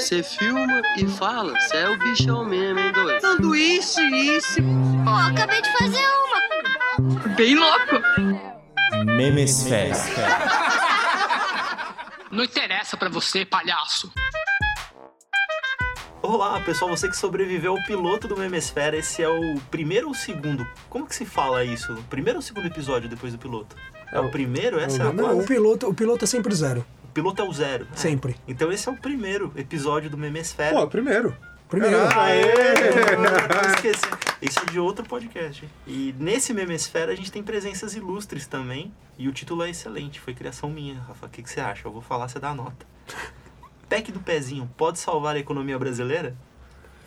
Você filma e fala, cê é o bichão mesmo, hein, doido? Sanduíche, isso. Pô, acabei de fazer uma. Bem louco. Memesfera. Não interessa pra você, palhaço. Olá, pessoal, você que sobreviveu ao piloto do Memesfera, esse é o primeiro ou segundo? Como que se fala isso? O primeiro ou segundo episódio depois do piloto? É o primeiro? Essa é a Não, quase? o piloto, o piloto é sempre zero. O piloto é o zero. Sempre. Então esse é o primeiro episódio do Memesfera. Pô, primeiro. Primeiro. Aê! Eu esqueci. Isso é de outro podcast. E nesse Memesfera a gente tem presenças ilustres também. E o título é excelente. Foi criação minha, Rafa. O que, que você acha? Eu vou falar, você dá a nota. PEC do pezinho pode salvar a economia brasileira?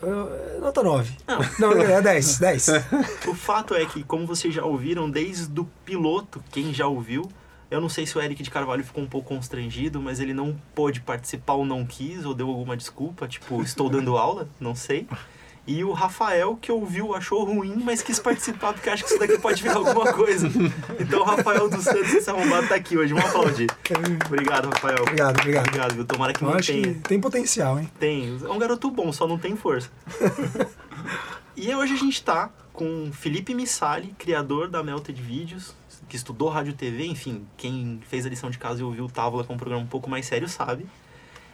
Uh, Nota 9. Não. Não, é 10. 10. O fato é que, como vocês já ouviram, desde o piloto, quem já ouviu, eu não sei se o Eric de Carvalho ficou um pouco constrangido, mas ele não pôde participar ou não quis, ou deu alguma desculpa, tipo, estou dando aula, não sei. E o Rafael, que ouviu, achou ruim, mas quis participar porque acha que isso daqui pode virar alguma coisa. Então o Rafael dos Santos, esse arrombado, tá aqui hoje. Vamos aplaudir. Obrigado, Rafael. Obrigado, obrigado. Obrigado, viu? Tomara que Eu acho que mantenha. tem potencial, hein? Tem. É um garoto bom, só não tem força. e hoje a gente tá com Felipe Missali, criador da Melted Vídeos, que estudou rádio TV, enfim, quem fez a lição de casa e ouviu o Távola, que é um programa um pouco mais sério, sabe.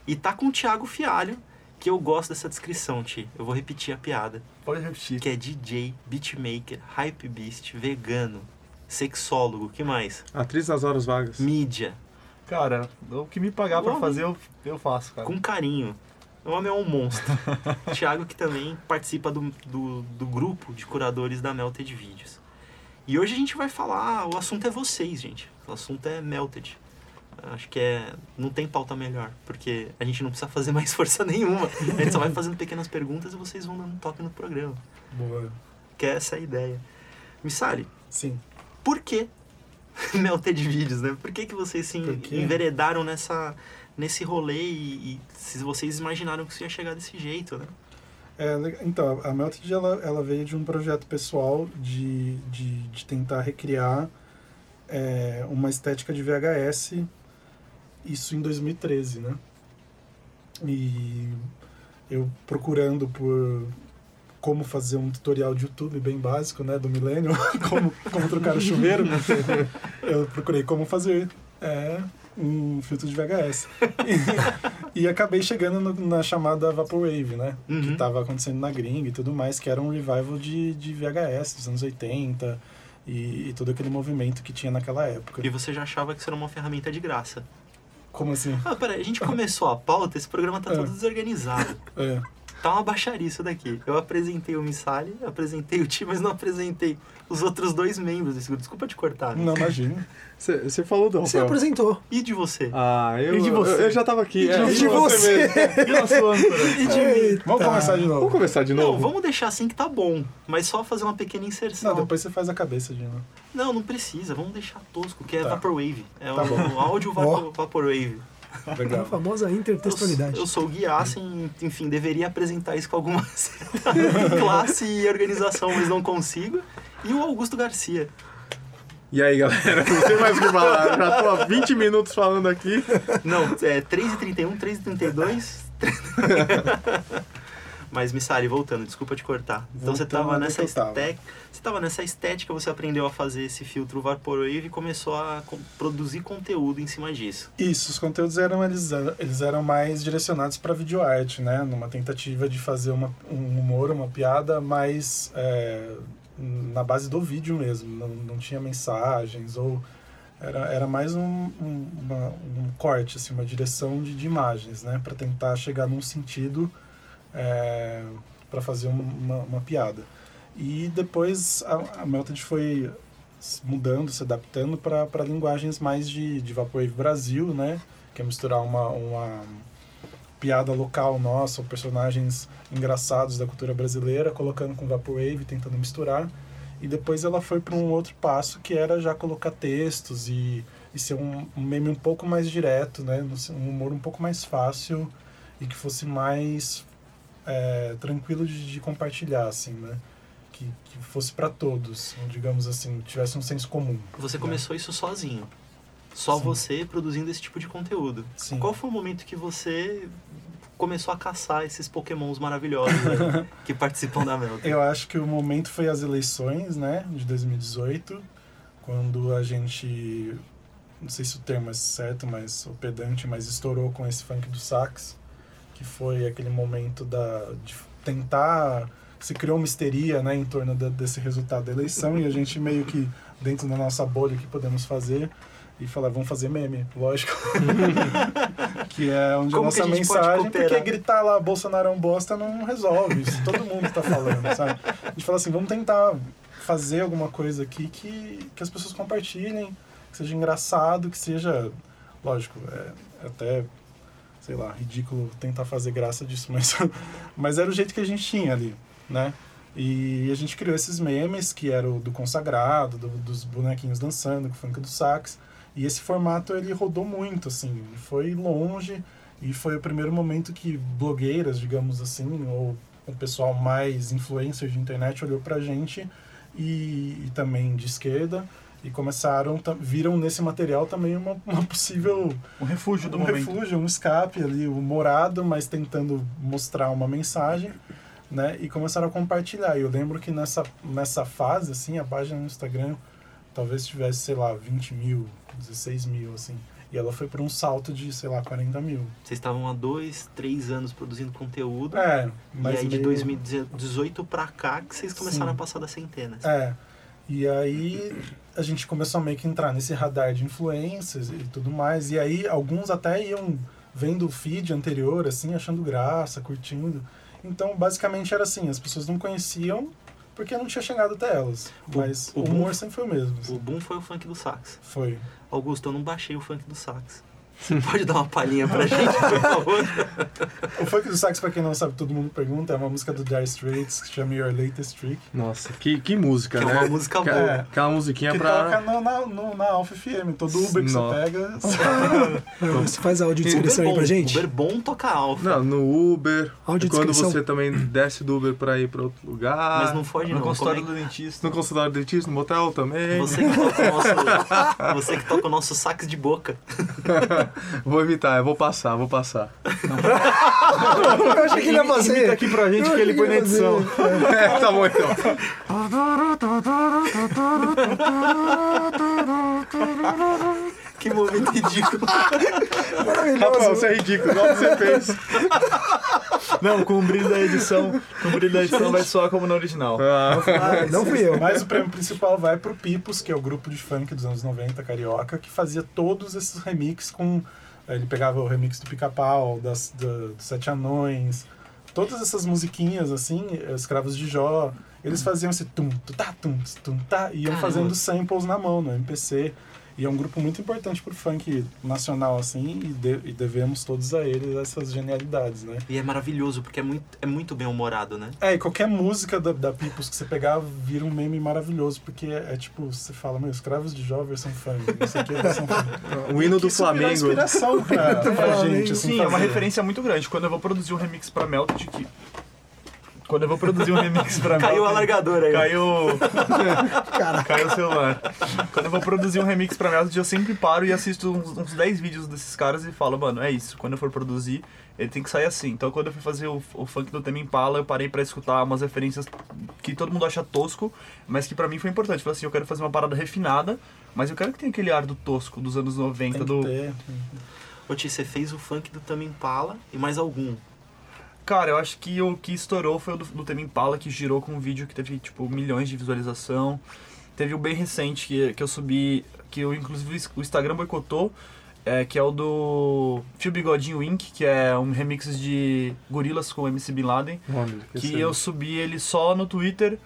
E tá com o Thiago Fialho, que eu gosto dessa descrição, Ti. Eu vou repetir a piada. Pode repetir. Que é DJ, beatmaker, hype beast, vegano, sexólogo, que mais? Atriz nas horas vagas. Mídia, Cara, o que me pagar pra Homem. fazer, eu, eu faço, cara. com carinho. O homem é um monstro. Thiago que também participa do, do, do grupo de curadores da Melted Vídeos. E hoje a gente vai falar, o assunto é vocês, gente. O assunto é Melted. Acho que é. Não tem pauta melhor, porque a gente não precisa fazer mais força nenhuma. A gente só vai fazendo pequenas perguntas e vocês vão dando toque no programa. Boa. Que é essa a ideia. Missali, Sim. por que Melted Vídeos, né? Por que, que vocês se enveredaram nessa, nesse rolê e, e se vocês imaginaram que isso ia chegar desse jeito, né? É, então, a Melted ela, ela veio de um projeto pessoal de, de, de tentar recriar é, uma estética de VHS, isso em 2013, né? E eu procurando por como fazer um tutorial de YouTube bem básico, né, do milênio, como, como trocar o chuveiro, eu procurei como fazer é, um filtro de VHS. E, e acabei chegando no- na chamada Vaporwave, né, que Uhum. estava acontecendo na gringa e tudo mais, que era um revival de, de VHS dos anos 80 e, e todo aquele movimento que tinha naquela época. E você já achava que isso era uma ferramenta de graça. Como assim? Ah, peraí, a gente começou a pauta, esse programa tá É. todo desorganizado. É. Tá uma baixaria isso daqui. Eu apresentei o Missali, apresentei o Ti, mas não apresentei os outros dois membros desse grupo. Desculpa te cortar. né? Não, imagina. Você falou do Você Rafael. apresentou. E de você? Ah, eu, E de você? eu, eu já tava aqui. E de- é, e de você? mesmo. E âncora? E de mim? Vamos começar de Vamos novo. começar de novo? Não, vamos deixar assim que tá bom. Mas só fazer uma pequena inserção. Não, depois você faz a cabeça de novo. Não, não precisa. Vamos deixar tosco, que é Tá. Vaporwave. É Tá o, bom. o áudio vapor, Vaporwave. A Legal. famosa Eu, intertextualidade. eu sou o Gui Assen, enfim, deveria apresentar isso com alguma classe e organização, mas não consigo. E o Augusto Garcia. E aí, galera? Não tem mais o que falar. Já tô há 20 minutos falando aqui. Não, é 3h31, 3h32. Mas, Missari, voltando, desculpa te cortar. Então você Voltando tava onde nessa estética. Você tava nessa estética, você aprendeu a fazer esse filtro Vaporwave e começou a co- produzir conteúdo em cima disso. Isso, os conteúdos eram eles, eram- eles eram mais direcionados para videoarte, né? Numa tentativa de fazer uma, um humor, uma piada mais é, na base do vídeo mesmo. Não, não tinha mensagens ou era, era mais um, um, uma- um corte, assim, uma direção de, de imagens, né? Para tentar chegar num sentido para fazer um- uma, uma piada. E depois a, a Melted foi mudando, se adaptando para linguagens mais de, de Vaporwave Brasil, né? Que é misturar uma, uma piada local nossa, personagens engraçados da cultura brasileira, colocando com Vaporwave, tentando misturar. E depois ela foi para um outro passo que era já colocar textos e, e ser um, um meme um pouco mais direto, né? Um humor um pouco mais fácil e que fosse mais é, tranquilo de, de compartilhar, assim, né? Que, que fosse para todos, digamos assim, tivesse um senso comum. Você né? começou isso sozinho. Só Sim. você produzindo esse tipo de conteúdo. Sim. Qual foi o momento que você começou a caçar esses pokémons maravilhosos aí, que participam da Melton? Eu acho que o momento foi as eleições, né, de 2018, quando a gente, não sei se o termo é certo, mas o pedante, mas estourou com esse funk do sax, que foi aquele momento da de tentar se criou uma histeria, né, em torno da- desse resultado da eleição e a gente meio que dentro da nossa bolha que podemos fazer e falar, vamos fazer meme, lógico. que é onde Como a nossa a mensagem, porque gritar lá Bolsonaro é um bosta não resolve, isso todo mundo tá falando, sabe? A gente fala assim, vamos tentar fazer alguma coisa aqui que, que as pessoas compartilhem, que seja engraçado, que seja, lógico, é até, sei lá, ridículo tentar fazer graça disso, mas, mas era o jeito que a gente tinha ali, né? E a gente criou esses memes, que era o do consagrado, do- dos bonequinhos dançando, com o funk do sax. E esse formato ele rodou muito, assim, foi longe e foi o primeiro momento que blogueiras, digamos assim, ou o pessoal mais influencer de internet olhou pra gente e, e também de esquerda e começaram, viram nesse material também uma, uma possível Um refúgio do um momento. refúgio, um escape ali, humorado, mas tentando mostrar uma mensagem, né? E começaram a compartilhar. E eu lembro que nessa, nessa fase, assim, a página no Instagram talvez tivesse, sei lá, 20 mil, 16 mil, assim. E ela foi para um salto de, sei lá, 40 mil. Vocês estavam há dois, três anos produzindo conteúdo. É, e mas aí de meio- 2018 pra cá que vocês começaram Sim. a passar das centenas. É. E aí a gente começou a meio que entrar nesse radar de influências e tudo mais. E aí alguns até iam vendo o feed anterior, assim, achando graça, curtindo. Então, basicamente era assim, as pessoas não conheciam porque não tinha chegado até elas. O- Mas o o, boom- humor sempre foi o mesmo. assim. O boom foi o funk do sax. Foi. Augusto, eu não baixei o funk do sax. Você pode dar uma palhinha pra gente, por favor? O funk do sax, pra quem não sabe, todo mundo pergunta, é uma música do Dire Straits que chama Your Latest Trick. Nossa, que, que música, Que é né? uma música Aquela- boa. Aquela musiquinha que pra... toca no, na, no, na Alpha FM. Todo Uber que você pega... Não, Você faz áudio de Uber descrição aí pra gente? Uber bom toca alfa. Não, no Uber. Áudio quando você também desce do Uber pra ir pra outro lugar. Mas não foge No não. consultório Como do dentista. No consultório do dentista, no motel também. é- Você que toca o nosso, você que toca o nosso sax de boca. Vou evitar, eu vou passar, vou passar. Eu achei que ele ia fazer. Imita aqui pra gente Eu que ele põe na edição. É, tá bom então. Que momento ridículo. Rafael, você é ridículo, igual você fez. Não, com o brilho da edição. Com o brilho da edição vai soar como no original. Ah, Ah, não fui eu. Mas o prêmio principal vai pro Pipos, que é o grupo de funk dos anos 90, carioca, que fazia todos esses remixes com. Ele pegava o remix do Pica-Pau, das, da- dos Sete Anões, todas essas musiquinhas, assim, Escravos de Jó, eles faziam esse tum, tu tá, tum, tss, tum, tá, e iam Caramba. fazendo samples na mão, no MPC. E é um grupo muito importante pro funk nacional, assim, e, de- e devemos todos a eles essas genialidades, né? E é maravilhoso, porque é muito, é muito bem humorado, né? É, e qualquer música da, da Pipos que você pegar vira um meme maravilhoso, porque é, é tipo, você fala, meu, escravos de Jó versão funk, não sei o que, versão funk. o hino do Flamengo. inspiração pra, pra gente, assim, Sim, é uma referência muito grande. Quando eu vou produzir um remix pra Melted, que... Quando eu vou produzir um remix pra Caiu o alargador aí. Caiu... Cara, Caiu o celular. Quando eu vou produzir um remix pra Melted, eu sempre paro e assisto uns, uns 10 vídeos desses caras e falo, mano, é isso. Quando eu for produzir, ele tem que sair assim. Então quando eu fui fazer o, o funk do Tema Impala, eu parei pra escutar umas referências que todo mundo acha tosco, mas que pra mim foi importante. Falei assim, eu quero fazer uma parada refinada, mas eu quero que tenha aquele ar do tosco dos anos 90, Tem que do... ter. Ô, Ti, você fez o funk do Tame Impala e mais algum. Cara, eu acho que o que estourou foi o do, do Tema Impala, que girou com um vídeo que teve, tipo, milhões de visualização. Teve o bem recente que, que eu subi, que eu, inclusive o Instagram boicotou, é, que é o do Fio Bigodinho Inc., que é um remix de Gorilas com MC Bin Laden, Olha, que eu subi ele só no Twitter,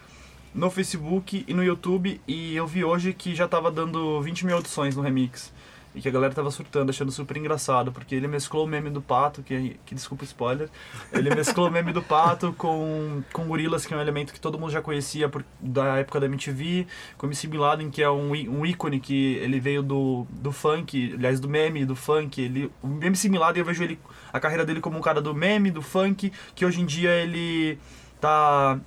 no Facebook e no YouTube, e eu vi hoje que já tava dando 20 mil audições no remix. E que a galera tava surtando, achando super engraçado, porque ele mesclou o meme do pato, que, que desculpa o spoiler, ele mesclou o meme do pato com, com gorilas, que é um elemento que todo mundo já conhecia por, da época da MTV, com MC Bin Laden, que é um, um ícone que ele veio do, do funk, aliás, do meme, do funk. Ele, o MC Bin Laden, eu vejo ele, a carreira dele como um cara do meme, do funk, que hoje em dia ele tá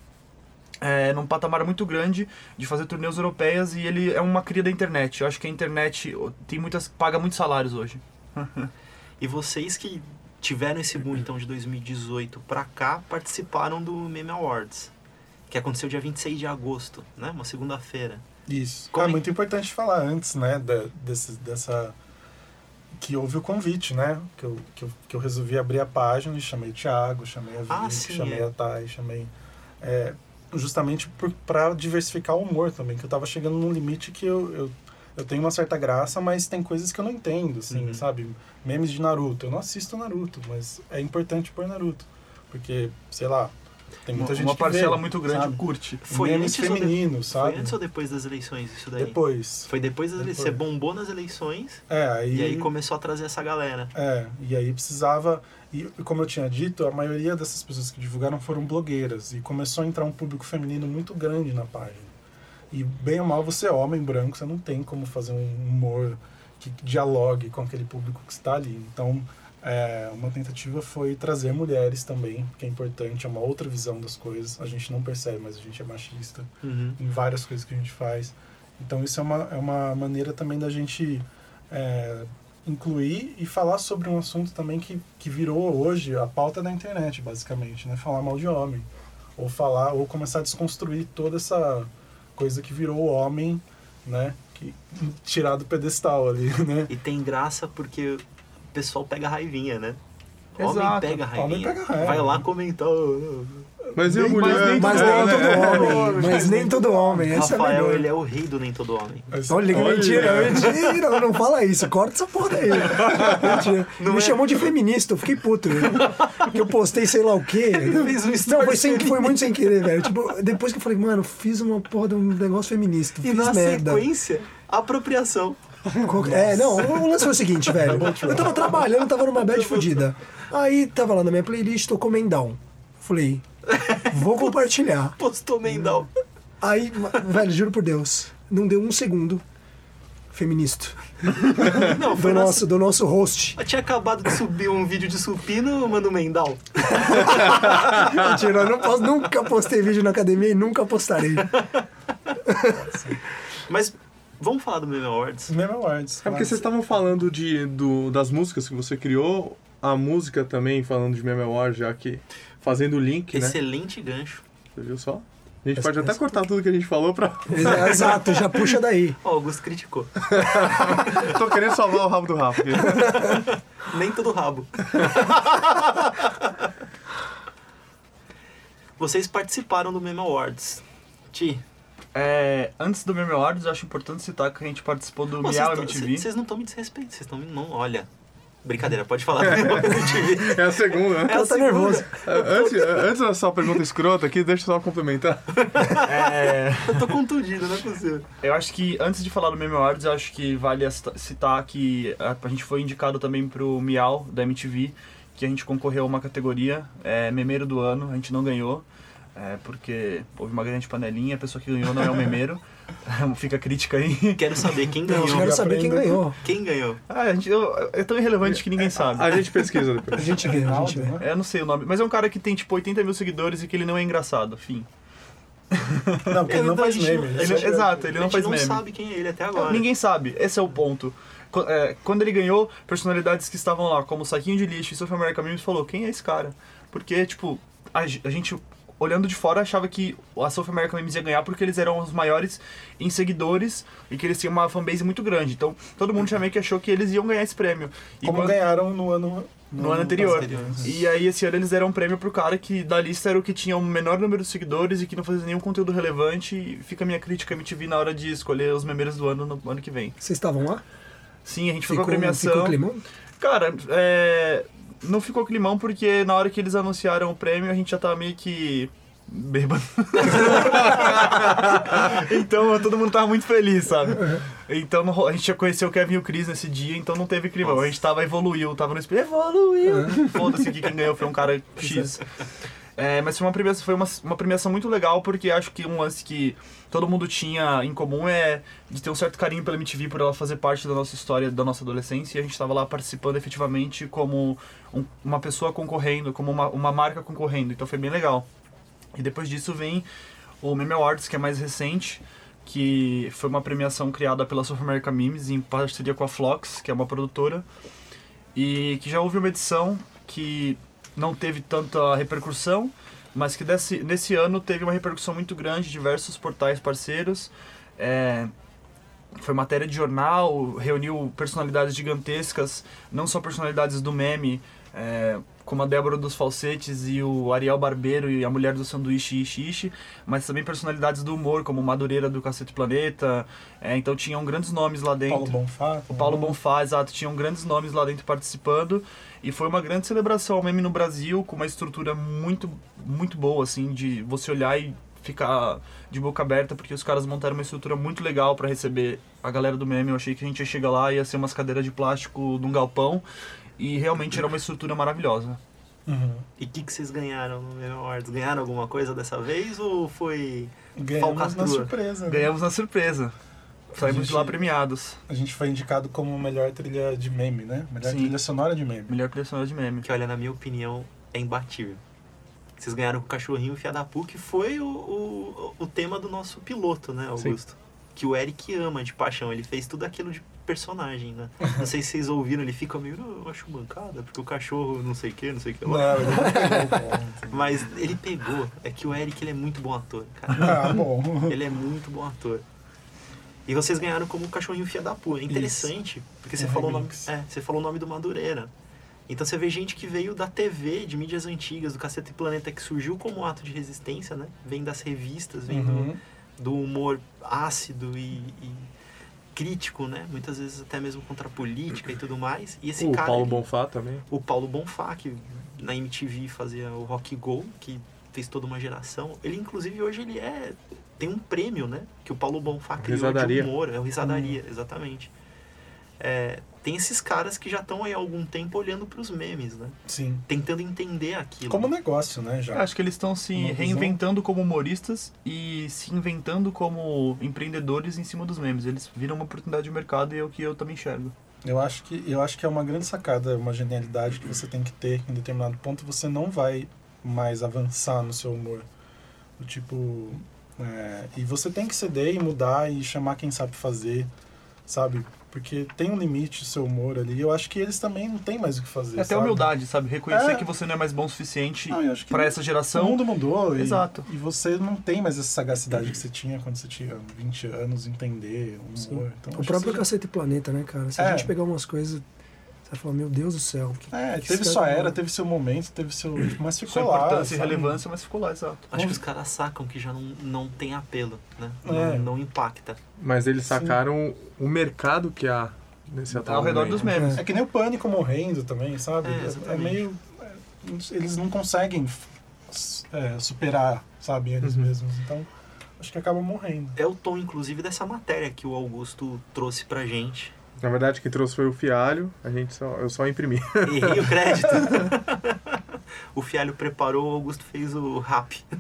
é, num patamar muito grande de fazer turnês europeias e ele é uma cria da internet. Eu acho que a internet tem muitas paga muitos salários hoje. E vocês que tiveram esse boom então de 2018 pra cá, participaram do Meme Awards, que aconteceu dia 26 de agosto, né? Uma segunda-feira. Isso. Como é é- muito importante falar antes, né, da, desse, dessa... Que houve o convite, né? Que eu, que, eu, que eu resolvi abrir a página e chamei o Thiago, chamei a Vicky, Ah, sim, chamei é. a Thay, chamei... é, justamente para diversificar o humor também, que eu tava chegando num limite que eu, eu, eu tenho uma certa graça, mas tem coisas que eu não entendo, assim, Uhum. sabe? Memes de Naruto. Eu não assisto Naruto, mas é importante pôr Naruto. Porque, sei lá, tem muita Uma, gente uma parcela vê, muito grande sabe? curte. Foi Memes antes ou de- sabe? Foi antes ou depois das eleições isso daí? Depois. Foi depois das eleições. Você bombou nas eleições É, aí... e aí começou a trazer essa galera. É, e aí precisava. E como eu tinha dito, a maioria dessas pessoas que divulgaram foram blogueiras. E começou a entrar um público feminino muito grande na página. E bem ou mal, você é homem branco, você não tem como fazer um humor que dialogue com aquele público que está ali. Então, é, uma tentativa foi trazer mulheres também, que é importante, é uma outra visão das coisas. A gente não percebe, mas a gente é machista Uhum. em várias coisas que a gente faz. Então isso é uma, é uma maneira também da gente é, incluir e falar sobre um assunto também que, que virou hoje a pauta da internet, basicamente, né? Falar mal de homem. Ou falar, ou começar a desconstruir toda essa coisa que virou o homem, né? Que, tirar do pedestal ali, né? E tem graça porque pessoal pega raivinha, né? Homem Exato. pega raivinha. Homem pega raiva. Vai lá comentar. "Oh, Mas e a Nem- mulher? mas nem Mas É, nem todo homem. Mas nem todo homem. É Rafael, melhor. ele é o rei do Nem Todo Homem. Mas- Olha Olha. mentira, mentira, não fala isso, corta essa porra aí. Mentira. Me é? chamou de feminista, eu fiquei puto. Que eu postei sei lá o quê. fez um não, foi, sem, foi muito sem querer, velho. Tipo, depois que eu falei, mano, fiz uma porra de um negócio feminista. E fiz na merda. sequência, apropriação. É, não, o lance foi o seguinte, velho. Eu tava trabalhando, tava numa bad fodida. Aí tava lá na minha playlist, tocou Mendal. Falei, vou compartilhar. Postou Mendal. Aí, velho, juro por Deus, não deu um segundo. Feminista. Não, Do nosso. nosso, do nosso host. Eu tinha acabado de subir um vídeo de supino, um Mendal. Mentira, eu não posso, nunca postei vídeo na academia e nunca postarei. Mas vamos falar do Meme Awards. Meme Awards. É porque vocês estavam falando de, do, das músicas que você criou, a música também, falando de Meme Award, já que fazendo o link, né? Excelente gancho. Você viu só? A gente pode até cortar tudo que a gente falou pra. Exa- Exato, já puxa daí. Ó, o Augusto criticou. Tô querendo salvar o rabo do Rafa. aqui. Nem todo rabo. Vocês participaram do Meme Awards. Ti, É, antes do Meme Awards, eu acho importante citar que a gente participou do Pô, Miau MTV. Vocês não estão me desrespeitando, vocês estão me. Não, olha. Brincadeira, pode falar do Miau MTV. É a segunda, né? É a Ela tá nervosa. Antes, antes da sua pergunta escrota aqui, deixa eu só complementar. É, Eu tô contundido, não é possível. eu acho que, antes de falar do Meme Awards, eu acho que vale cita- citar que a, a gente foi indicado também pro Miau, da MTV, que a gente concorreu a uma categoria, é, Memeiro do Ano, a gente não ganhou. É, porque houve uma grande panelinha, a pessoa que ganhou não é o memeiro. Fica a crítica aí. Quero saber quem Não, eu ganhou. quero saber quem ganhou. Quem ganhou? Ah, a gente, eu- é tão irrelevante que ninguém sabe. A gente pesquisa A depois. gente vê, a gente vê. né? É, eu não sei o nome, mas é um cara que tem tipo 80 mil seguidores e que ele não é engraçado, fim. Não, porque ele não a faz meme. não- Isso Ele- é- exato, ele a não gente faz não meme. sabe quem é ele até agora. Ninguém sabe, esse é o ponto. É, Quando ele ganhou, personalidades que estavam lá, como Saquinho de Lixo e South America Memes, falou: quem é esse cara? Porque, tipo, a, a gente, olhando de fora, achava que a South America Memes ia ganhar porque eles eram os maiores em seguidores e que eles tinham uma fanbase muito grande. Então, todo mundo já meio que achou que eles iam ganhar esse prêmio. E Como quando- ganharam no ano... no ano anterior. E aí esse ano eles deram um prêmio pro cara que da lista era o que tinha o menor número de seguidores e que não fazia nenhum conteúdo relevante. E fica a minha crítica à MTV na hora de escolher os memeiros do ano no ano que vem. Vocês estavam lá? Sim, a gente foi Ficou, pra premiação. ficou climão? Cara, é, não ficou climão porque na hora que eles anunciaram o prêmio a gente já tava meio que bêbado. então todo mundo tava muito feliz, sabe? Então não a gente já conheceu o Kevin e o Chris nesse dia, então não teve climão. A gente tava evoluiu, tava no espelho, evoluiu. Foda-se que quem ganhou foi um cara X. É, mas foi uma premiação, foi uma, uma premiação muito legal, porque acho que um lance que todo mundo tinha em comum é de ter um certo carinho pela MTV por ela fazer parte da nossa história, da nossa adolescência, e a gente estava lá participando efetivamente como um- uma pessoa concorrendo, como uma, uma marca concorrendo, então foi bem legal. E depois disso vem o Meme Awards, que é mais recente, que foi uma premiação criada pela South America Memes em parceria com a Flox, que é uma produtora, e que já houve uma edição que não teve tanta repercussão, mas que desse, nesse ano teve uma repercussão muito grande, diversos portais parceiros. É, foi matéria de jornal, reuniu personalidades gigantescas, não só personalidades do meme, é, como a Débora dos Falsetes e o Ariel Barbeiro e a Mulher do Sanduíche Ishi Ishi, mas também personalidades do humor, como Madureira do Cacete Planeta. É, então tinham grandes nomes lá dentro. Paulo Bonfá. O Paulo? Bonfá, exato, tinham grandes nomes lá dentro participando e foi uma grande celebração ao meme no Brasil com uma estrutura muito muito boa assim de você olhar e ficar de boca aberta porque os caras montaram uma estrutura muito legal para receber a galera do meme. Eu achei que a gente ia chegar lá e ia ser umas cadeiras de plástico num galpão e realmente era uma estrutura maravilhosa. Uhum. E o que, que vocês ganharam no Meme Awards? Ganharam alguma coisa dessa vez ou foi Ganhamos na surpresa. né? Ganhamos na surpresa. Saímos de gente- lá premiados. A gente foi indicado como melhor trilha de meme, né? Melhor Sim. trilha sonora de meme. Melhor criação de meme. Que olha, na minha opinião, é imbatível. Vocês ganharam com o cachorrinho Fiadapu, que foi o, o, o tema do nosso piloto, né, Augusto? Que o Eric ama de paixão. Ele fez tudo aquilo de personagem, né? Não sei se vocês ouviram, ele fica meio, "Não, eu acho mancada, porque o cachorro não sei o que, não sei o que lá. não. Mas ele pegou. É que o Eric, ele é muito bom ator, cara. Ah, bom. Ele é muito bom ator. E vocês ganharam como o cachorrinho fia da pua. É interessante, porque você Um falou, o nome, é, você falou o nome do Madureira. Então você vê gente que veio da TV, de mídias antigas, do Cacete Planeta, que surgiu como ato de resistência, né? Vem das revistas, vem do, Uhum. do humor ácido e, e crítico, né? Muitas vezes até mesmo contra a política e tudo mais. E esse O cara... Paulo ele- Bonfá também. o Paulo Bonfá, que na MTV fazia o Rock Go, que fez toda uma geração. Ele, inclusive, hoje ele é... Tem um prêmio, né? Que o Paulo Bonfá criou Risadaria. de humor. É o Risadaria, exatamente. É, tem esses caras que já estão aí há algum tempo olhando para os memes, né? Sim. Tentando entender aquilo. Como negócio, né, já. Acho que eles estão se Uma visão. reinventando como humoristas e se inventando como empreendedores em cima dos memes. Eles viram uma oportunidade de mercado e é o que eu também enxergo. Eu acho que eu acho que é uma grande sacada, uma genialidade que você tem que ter em determinado ponto. Você não vai mais avançar no seu humor. Do tipo, é, e você tem que ceder e mudar e chamar quem sabe fazer, sabe? Porque tem um limite o seu humor ali. Eu acho que eles também não têm mais o que fazer. É até sabe? humildade, sabe? Reconhecer É. que você não é mais bom o suficiente para essa O geração. mundo mudou e, Exato. e você não tem mais essa sagacidade que você tinha quando você tinha 20 anos, entender o humor. Então, O próprio que Cacete Planeta, né, cara? Se É. a gente pegar umas coisas, você vai falar, meu Deus do céu. que- É, que teve sua cara- era, teve seu momento, teve seu. Mas ficou Sua lá. importância e sabe? relevância, mas ficou lá, exato. Acho que os caras sacam que já não, não tem apelo, né? É. Não, não impacta. Mas eles Sim. sacaram o mercado que há nesse atual Ao redor momento. dos memes. É que nem o pânico morrendo também, sabe? É, É, exatamente. meio. é, eles não conseguem é, superar, sabe, eles Uhum. mesmos. Então, acho que acabam morrendo. É o tom, inclusive, dessa matéria que o Augusto trouxe pra gente. Na verdade, quem trouxe foi o Fialho, a gente só, eu só imprimi. Errei o crédito. o Fialho preparou, o Augusto fez o rap.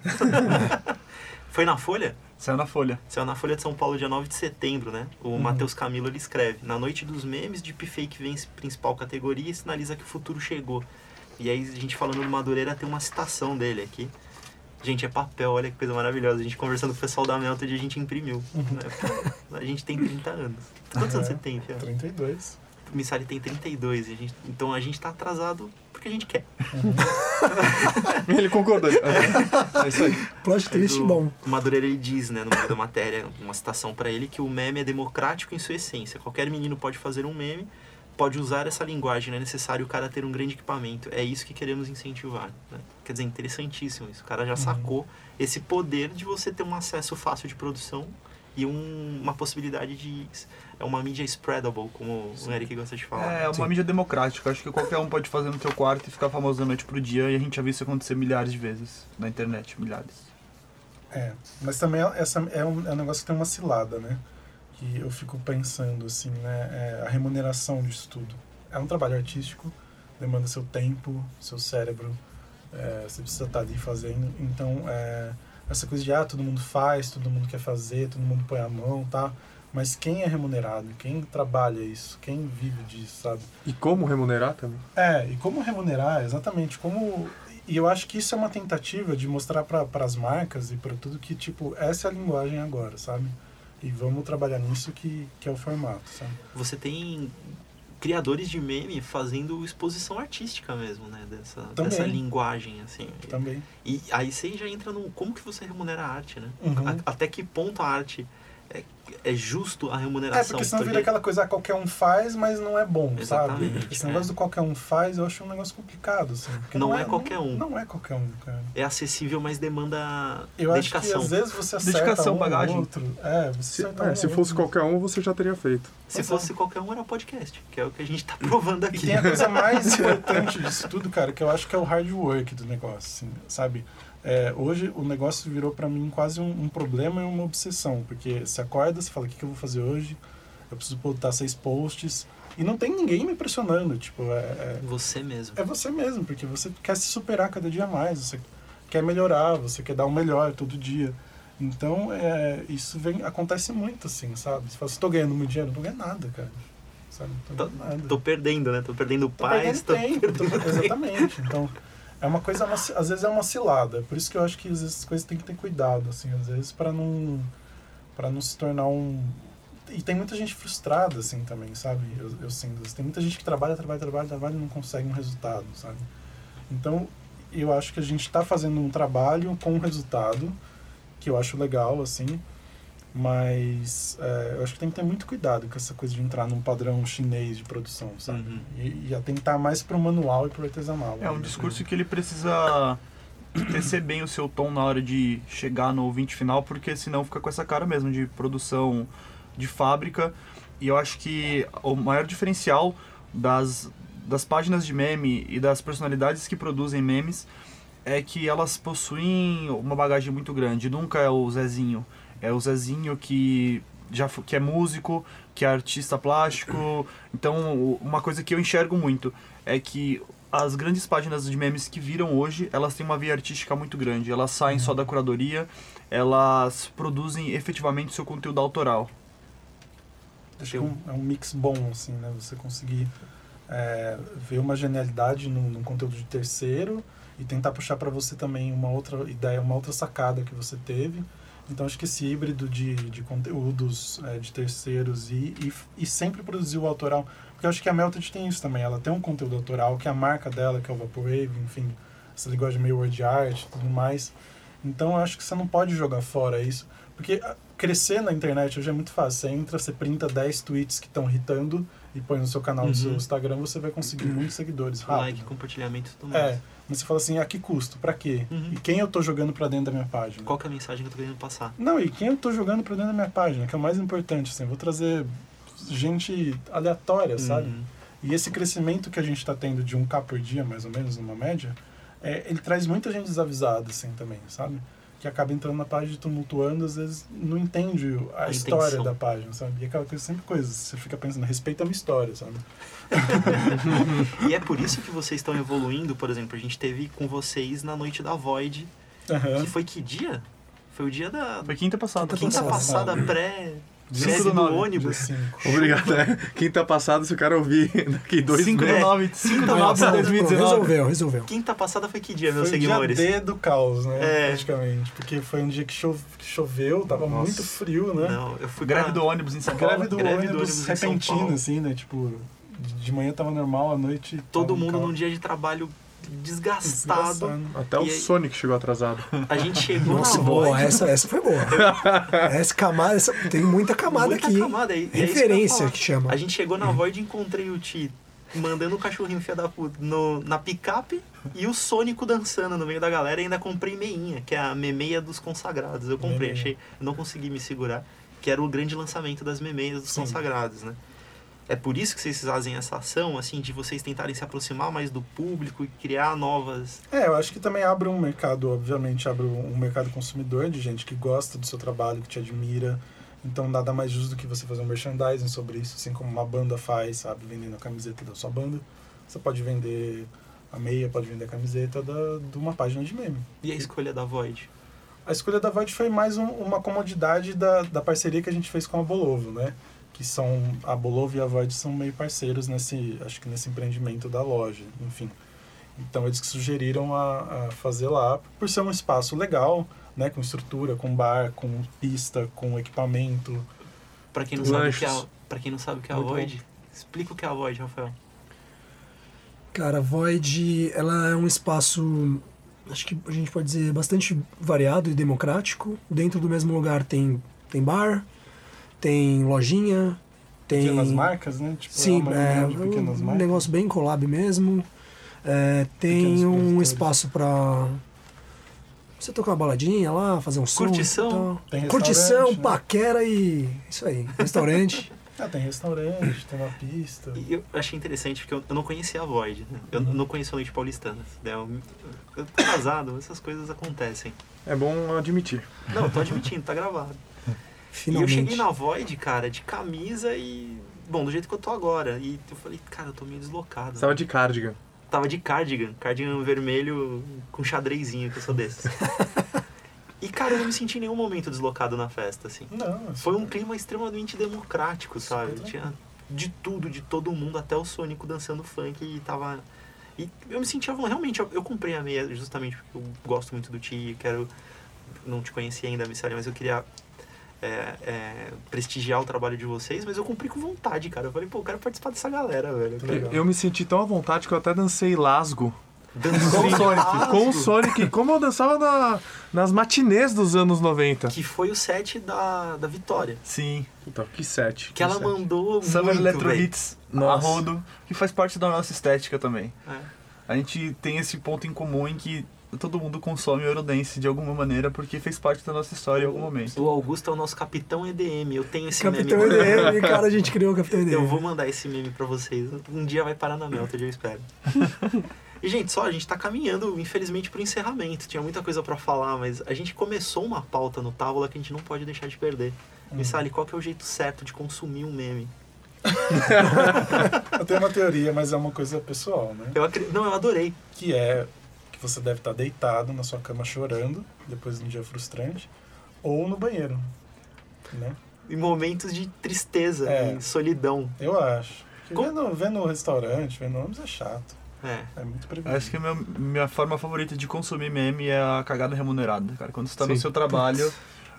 Foi na Folha? Saiu na folha. Saiu na Folha de São Paulo, dia 9 de setembro, né? O Matheus Camilo, ele escreve. Na noite dos memes, Deepfake vence principal categoria e sinaliza que o futuro chegou. E aí, a gente falando do Madureira, tem uma citação dele aqui. Gente, é papel, olha que coisa maravilhosa. A gente conversando com o pessoal da Melted, a gente imprimiu. né? A gente tem 30 anos. Quantos anos É. você tem, Fialho? 32. O Missali tem 32, e a gente, então a gente tá atrasado porque a gente quer. Ele concordou. é isso aí. Plot twist o bom. Madureira ele diz, né, no meio da matéria, uma citação pra ele, que o meme é democrático em sua essência. Qualquer menino pode fazer um meme, pode usar essa linguagem, não é necessário o cara ter um grande equipamento. É isso que queremos incentivar. né? Quer dizer, interessantíssimo isso. O cara já sacou esse poder de você ter um acesso fácil de produção e um- uma possibilidade de. É uma mídia spreadable, como o Eric gosta de falar. É uma mídia democrática. Acho que qualquer um pode fazer no teu quarto e ficar famoso da noite pro dia. E a gente já viu isso acontecer milhares de vezes na internet. Milhares. É, mas também é- essa é um, é um negócio que tem uma cilada, né? Que eu fico pensando, assim, né? É a remuneração disso tudo. É um trabalho artístico, demanda seu tempo, seu cérebro, é, você precisa estar ali fazendo. Então, é, essa coisa de, ah, todo mundo faz, todo mundo quer fazer, todo mundo põe a mão, tá? Mas quem é remunerado? Quem trabalha isso? Quem vive disso, sabe? E como remunerar também? É, e como remunerar, exatamente, como... E eu acho que isso é uma tentativa de mostrar para as marcas e para tudo que, tipo, essa é a linguagem agora, sabe? E vamos trabalhar nisso que, que é o formato, sabe? Você tem criadores de meme fazendo exposição artística mesmo, né? Dessa, Também. dessa linguagem, assim. Também. E aí você já entra no como que você remunera a arte, né? Uhum. A- até que ponto a arte é, é justo a É, remuneração. porque senão vira porque- aquela coisa, ah, qualquer um faz, mas não é bom, Exatamente, sabe? Esse é. negócio do qualquer um faz, eu acho um negócio complicado, assim. porque Não é qualquer um. Não, é qualquer um, cara. é acessível, mas demanda Eu acho que dedicação. às vezes você acerta Dedicação, um bagagem. ou outro. É, você Se, é, um se fosse outro. qualquer um, você já teria feito. Se Pois é. fosse qualquer um, era podcast, que é o que a gente tá provando E aqui. tem a coisa mais importante disso tudo, cara, que eu acho que é o hard work do negócio, assim, sabe? É, hoje o negócio virou pra mim quase um, um problema e uma obsessão, porque você acorda, você fala, o que, que eu vou fazer hoje? Eu preciso botar seis posts, e não tem ninguém me pressionando, tipo, é, é, Você mesmo. é você mesmo, porque você quer se superar cada dia mais, você quer melhorar, você quer dar o melhor todo dia. Então, é, isso vem, acontece muito, assim, sabe? Você fala, estou ganhando muito dinheiro, não tô ganhando nada, cara. Sabe? Não tô Tô, tô perdendo, né? Tô perdendo Tô paz. Tô perdendo tempo, tô- exatamente. Então, é uma coisa, uma ci- às vezes é uma cilada. Por isso que eu acho que às vezes as coisas tem que ter cuidado, assim, às vezes para não para não se tornar um e tem muita gente frustrada assim também, sabe? Eu, eu sinto, tem muita gente que trabalha, trabalha, trabalha, trabalha e não consegue um resultado, sabe? Então, eu acho que a gente está fazendo um trabalho com um resultado que eu acho legal, assim, mas é, eu acho que tem que ter muito cuidado com essa coisa de entrar num padrão chinês de produção, sabe? Uhum. E, e atentar mais pro manual e pro artesanal. É um discurso que ele precisa tecer bem o seu tom na hora de chegar no ouvinte final, porque senão fica com essa cara mesmo de produção de fábrica. E eu acho que o maior diferencial das, das páginas de meme e das personalidades que produzem memes é que elas possuem uma bagagem muito grande. Nunca é o Zezinho. É o Zezinho que já que é músico, que é artista plástico. Então, uma coisa que eu enxergo muito é que as grandes páginas de memes que viram hoje, elas têm uma via artística muito grande. Elas saem só da curadoria, elas produzem efetivamente seu conteúdo autoral. Acho que é um, é um mix bom, assim, né? Você conseguir é, ver uma genialidade num, num conteúdo de terceiro e tentar puxar para você também uma outra ideia, uma outra sacada que você teve. Então acho que esse híbrido de, de conteúdos é, de terceiros e, e, e sempre produzir o autoral. Porque acho que a Melted tem isso também. Ela tem um conteúdo autoral, que é a marca dela, que é o Vaporwave, enfim, essa linguagem meio word art e tudo mais. Então eu acho que você não pode jogar fora isso. Porque ah, crescer na internet hoje é muito fácil. Você entra, você printa 10 tweets que estão irritando e põe no seu canal, no seu Uhum. Instagram, você vai conseguir muitos seguidores rápido. Like, compartilhamento tudo mais. É, mas você fala assim, a que custo? Pra quê? Uhum. E quem eu tô jogando pra dentro da minha página? Qual que é a mensagem que eu tô querendo passar? Não, e quem eu tô jogando pra dentro da minha página, que é o mais importante, assim, eu vou trazer gente aleatória, sabe? Uhum. E esse crescimento que a gente tá tendo de 1k por dia, mais ou menos, numa média, é, ele traz muita gente desavisada, assim, também, sabe? Que acaba entrando na página e tumultuando, às vezes não entende a, A história intenção. da página, sabe? E aquela coisa, sempre coisa, você fica pensando, respeita a minha história, sabe? E é por isso que vocês estão evoluindo, por exemplo, a gente teve com vocês na noite da Void, Aham. que foi que dia? Foi o dia da Foi quinta passada. quinta passada. passada pré Dia pré cinco do no nove, Dia ônibus. 5. Obrigado, né? Quinta passada, se o cara ouvir daqui dois 5 do meses. 9, 5 do Não, 9 de não, 2019. Resolveu, resolveu. Quinta passada foi que dia, meus Foi o seguidores? dia D do caos, né? É. Praticamente. Porque foi um dia que, que choveu, tava Nossa. muito frio, né? Não, eu fui Greve do ônibus em São Paulo. Greve do Greve do ônibus ônibus em São repentino, Paulo. assim, né? Tipo, de manhã tava normal, à noite. todo mundo num dia de trabalho desgastado. Até o E aí- Sonic chegou atrasado. A gente chegou Nossa, na boa, Void. essa, essa foi boa. Essa camada, essa, tem muita camada Muita aqui. camada, e- e é que Referência falar. que chama. A gente chegou na Void e encontrei o Ti mandando o cachorrinho fia da puta no, na picape e o Sônico dançando no meio da galera. E ainda comprei meinha, que é a memeia dos consagrados. Eu comprei, Memeia. achei, não consegui me segurar, que era o grande lançamento das memeias dos Sim. consagrados, né? É por isso que vocês fazem essa ação, assim, de vocês tentarem se aproximar mais do público e criar novas. É, eu acho que também abre um mercado, obviamente, abre um mercado consumidor de gente que gosta do seu trabalho, que te admira. Então nada mais justo do que você fazer um merchandising sobre isso, assim como uma banda faz, sabe? Vendendo a camiseta da sua banda. Você pode vender a meia, pode vender a camiseta da, de uma página de meme. E a escolha da Void? A escolha da Void foi mais um- uma comodidade da, da parceria que a gente fez com a Bolovo, né? Que são a Bolovo e a Void são meio parceiros nesse, acho que nesse empreendimento da loja, enfim. Então eles que sugeriram a, a fazer lá por ser um espaço legal, né? Com estrutura, com bar, com pista, com equipamento. Pra quem não sabe o que é, Lanches. a- pra quem não sabe o que é a Muito Void, Explica o que é a Void, Rafael. Cara, a Void, ela é um espaço, acho que a gente pode dizer, bastante variado e democrático. Dentro do mesmo lugar tem, tem bar, tem lojinha, tem... Pequenas marcas, né? Tipo, Sim, é pequenas um marcas. negócio bem collab mesmo. É, tem um espaço pra você tocar uma baladinha lá, fazer um som. Curtição. tal. Tem Curtição, né? paquera e. Isso aí. Restaurante. Ah, tem restaurante, tem uma pista. E eu achei interessante porque eu, não conhecia a Void, né? Eu não conheço a Noite Paulistana. né? Eu, eu tô casado, essas coisas acontecem. É bom admitir. Não, tô admitindo, tá gravado. E eu Finalmente. cheguei na Void, cara, de camisa e. Bom, do jeito que eu tô agora. E eu falei, cara, eu tô meio deslocado. Você tava de cardigan. Tava de cardigan, cardigan vermelho com xadrezinho, que eu sou desses. e, cara, eu não me senti em nenhum momento deslocado na festa, assim. Não, Foi um clima extremamente democrático, sabe? Tinha de tudo, de todo mundo, até o Sônico dançando funk e tava. E eu me sentia realmente. Eu, eu comprei a meia justamente porque eu gosto muito do Ti e quero. Não te conhecia ainda, Missari, mas eu queria é, é, prestigiar o trabalho de vocês, mas eu cumpri com vontade, cara. Eu falei, pô, eu quero participar dessa galera, velho. Eu Eu me senti tão à vontade que eu até dancei lasgo. Dançou Com o Sonic. Com o Sonic. Como eu dançava na- nas matinês dos anos 90. Que foi o set da, da Vitória. Sim. Puta, que sete. Que ela sete. mandou Summer muito, Electro velho. Hits, a rodo, que faz parte da nossa estética também. É. A gente tem esse ponto em comum em que todo mundo consome Eurodance de alguma maneira porque fez parte da nossa história em algum momento. O Augusto é o nosso capitão EDM. Eu tenho esse Capitão meme. EDM, cara, a gente criou o Capitão EDM. Eu vou mandar esse meme pra vocês. Um dia vai parar na Melted, eu espero. e, gente, só, a gente tá caminhando, infelizmente, pro encerramento. Tinha muita coisa pra falar, mas a gente começou uma pauta no Távola que a gente não pode deixar de perder. Hum. Missali, qual que é o jeito certo de consumir um meme? Eu tenho uma teoria, mas é uma coisa pessoal, né? Eu acre- Não, eu adorei. Que é que você deve estar deitado na sua cama chorando, depois de um dia frustrante, ou no banheiro, né? Em momentos de tristeza É. e solidão. Eu acho. Porque Com- Vendo, vendo restaurante, vendo ônibus é chato. É. É muito previsível. Acho que a minha, minha forma favorita de consumir meme é a cagada remunerada, cara. Quando você tá no seu trabalho,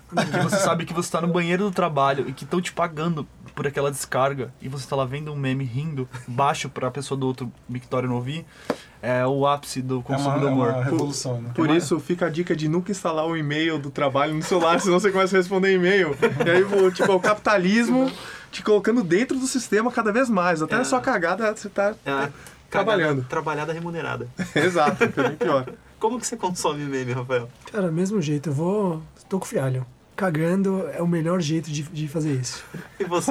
que você sabe que você tá no banheiro do trabalho e que estão te pagando por aquela descarga e você tá lá vendo um meme rindo baixo pra pessoa do outro Victória não ouvir, é o ápice do É consumo uma, do é humor. uma revolução, né? Por isso, fica a dica de nunca instalar o e-mail do trabalho no celular, senão você começa a responder e-mail. E aí, tipo, é o capitalismo te colocando dentro do sistema cada vez mais. Até É. na sua cagada você tá É trabalhando. cagada- Trabalhada remunerada. Exato, que é bem pior. Como que você consome meme, Rafael? Cara, mesmo jeito, eu vou. tô com fialho. Cagando é o melhor jeito de, de fazer isso.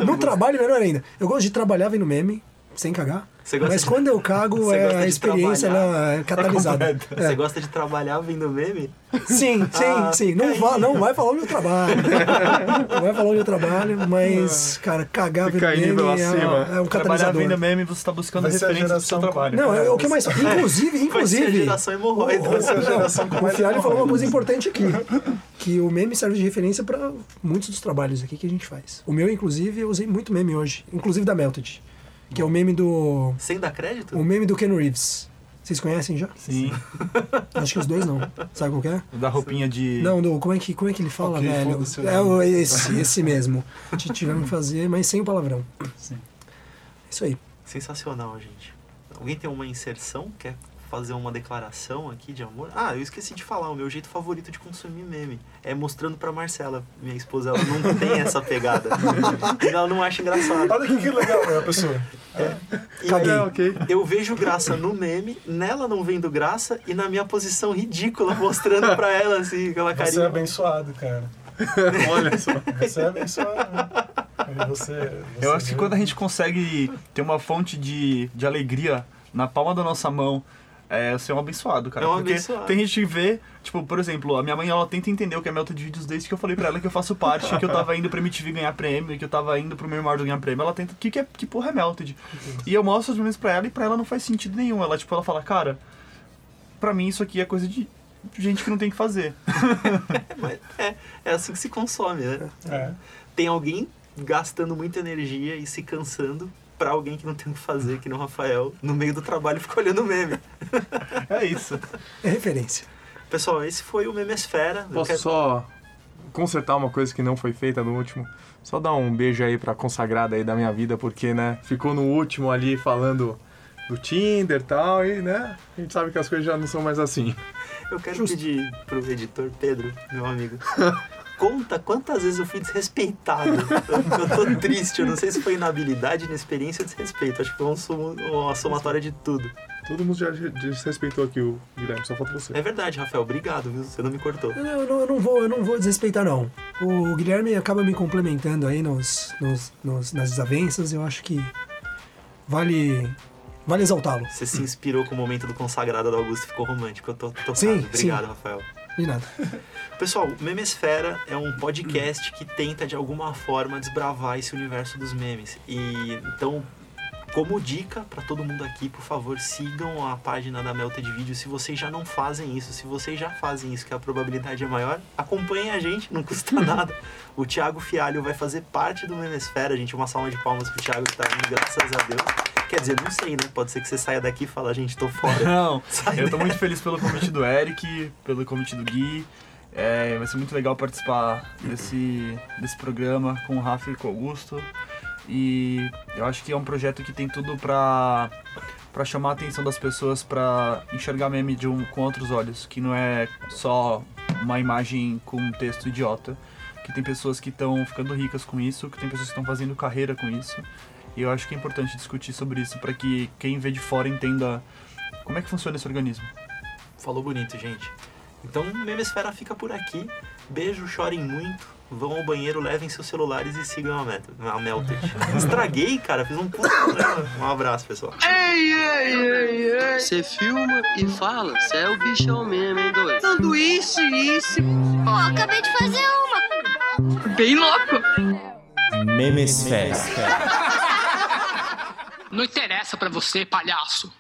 No trabalho, melhor ainda. Eu gosto de trabalhar vendo meme, sem cagar. Você gosta Mas de- quando eu cago, Você é, a experiência trabalhar ela é catalisada. Você É. gosta de trabalhar vendo meme? Sim, sim, Ah, sim. Não, va, não vai falar onde eu trabalho. não vai falar onde eu trabalho, mas, cara, cagar Fica vendo aí, nível meme é, acima. é um Trabalhar catalisador. vendo meme, você tá buscando referência do seu trabalho. Não, é o que eu mais. Inclusive, inclusive. geração hemorroida. O mais Fialho falou uma coisa importante aqui. Que o meme serve de referência para muitos dos trabalhos aqui que a gente faz. O meu, inclusive, eu usei muito meme hoje. Inclusive da Melted. Que é o meme do. Sem dar crédito? O meme do Ken Reeves. Vocês conhecem já? Sim, Acho que os dois não. Sabe qual que é? da roupinha de... Não, do, como, é que, como é que ele fala, Ok, velho? o É o- esse, esse mesmo. T- Tivemos que fazer, mas sem o palavrão. Sim. Isso aí. Sensacional, gente. Alguém tem uma inserção? Quer fazer uma declaração aqui de amor? Ah, eu esqueci de falar. O meu jeito favorito de consumir meme é mostrando pra Marcela, minha esposa. Ela não tem essa pegada. E ela não acha engraçado. Olha que, que legal, é a pessoa. E Caguei. aí, É, ok. eu vejo graça no meme, nela não vendo graça e na minha posição ridícula, mostrando pra ela assim, aquela Você é carinha. abençoado, cara. Olha só. Você é abençoado. né? Você, você Eu acho que vê- quando a gente consegue ter uma fonte de, de alegria na palma da nossa mão, é você é um abençoado, cara. É um Porque abençoado. tem gente que vê, tipo, por exemplo, a minha mãe ela tenta entender o que é Melta de Vídeos desde que eu falei pra ela que eu faço parte, que eu tava indo pra MTV ganhar prêmio, que eu tava indo pro meu Mardo ganhar prêmio. Ela tenta, que, que, é, que porra é Melted? E eu mostro os memes pra ela e pra ela não faz sentido nenhum. Ela, tipo, ela fala, cara, pra mim isso aqui é coisa de gente que não tem que fazer. Mas é, é assim que se consome, né? É. Tem alguém gastando muita energia e se cansando pra alguém que não tem o que fazer, que nem o Rafael, no meio do trabalho fica olhando o meme. É isso. É referência. Pessoal, esse foi o Memesfera. Posso quero- só consertar uma coisa que não foi feita no último. Só dar um beijo aí pra consagrada aí da minha vida, porque, né, ficou no último ali falando do Tinder e tal, e, né, a gente sabe que as coisas já não são mais assim. Eu quero pedir pro editor Pedro, meu amigo. Conta quantas vezes eu fui desrespeitado. Eu, eu tô triste, eu não sei se foi inabilidade, inexperiência ou desrespeito. Acho que foi um uma somatória de tudo. Todo mundo já desrespeitou aqui o Guilherme, só falta você. É verdade, Rafael, obrigado, viu? Você não me cortou. Eu, eu não, eu não vou, eu não vou desrespeitar, não. O Guilherme acaba me complementando aí nos, nos, nos- nas desavenças. Eu acho que vale, vale exaltá-lo. Você se inspirou com o momento do consagrado do Augusto e ficou romântico. Eu tô tocado. Sim, Obrigado, sim. Rafael. De nada. Pessoal, Memesfera é um podcast que tenta de alguma forma desbravar esse universo dos memes. E então, como dica para todo mundo aqui, por favor, sigam a página da Melted Video. Se vocês já não fazem isso, se vocês já fazem isso, que a probabilidade é maior, acompanhem a gente, não custa nada. O Thiago Fialho vai fazer parte do Memesfera, gente. Uma salva de palmas pro Thiago que tá indo, graças a Deus. Quer dizer, não sei, né? Pode ser que você saia daqui e fale, gente, tô fora. Não, Sai eu tô muito feliz pelo convite do Eric, pelo convite do Gui. É, vai ser muito legal participar desse, desse programa com o Rafa e com o Augusto. E eu acho que é um projeto que tem tudo pra, pra chamar a atenção das pessoas pra enxergar meme de um, com outros olhos. Que não é só uma imagem com um texto idiota. Que tem pessoas que estão ficando ricas com isso, que tem pessoas que estão fazendo carreira com isso. E eu acho que é importante discutir sobre isso para que quem vê de fora entenda como é que funciona esse organismo. Falou bonito, gente. Então, Memesfera fica por aqui. Beijo, chorem muito. Vão ao banheiro, levem seus celulares e sigam a, Met a Melted. Estraguei, cara. Fiz um programa. Um abraço, pessoal. Você filma e fala, você é o bichão mesmo, hein, doido? Sanduíche, isso. Pô, acabei de fazer uma. Bem louco. Memesfera. Não interessa pra você, palhaço.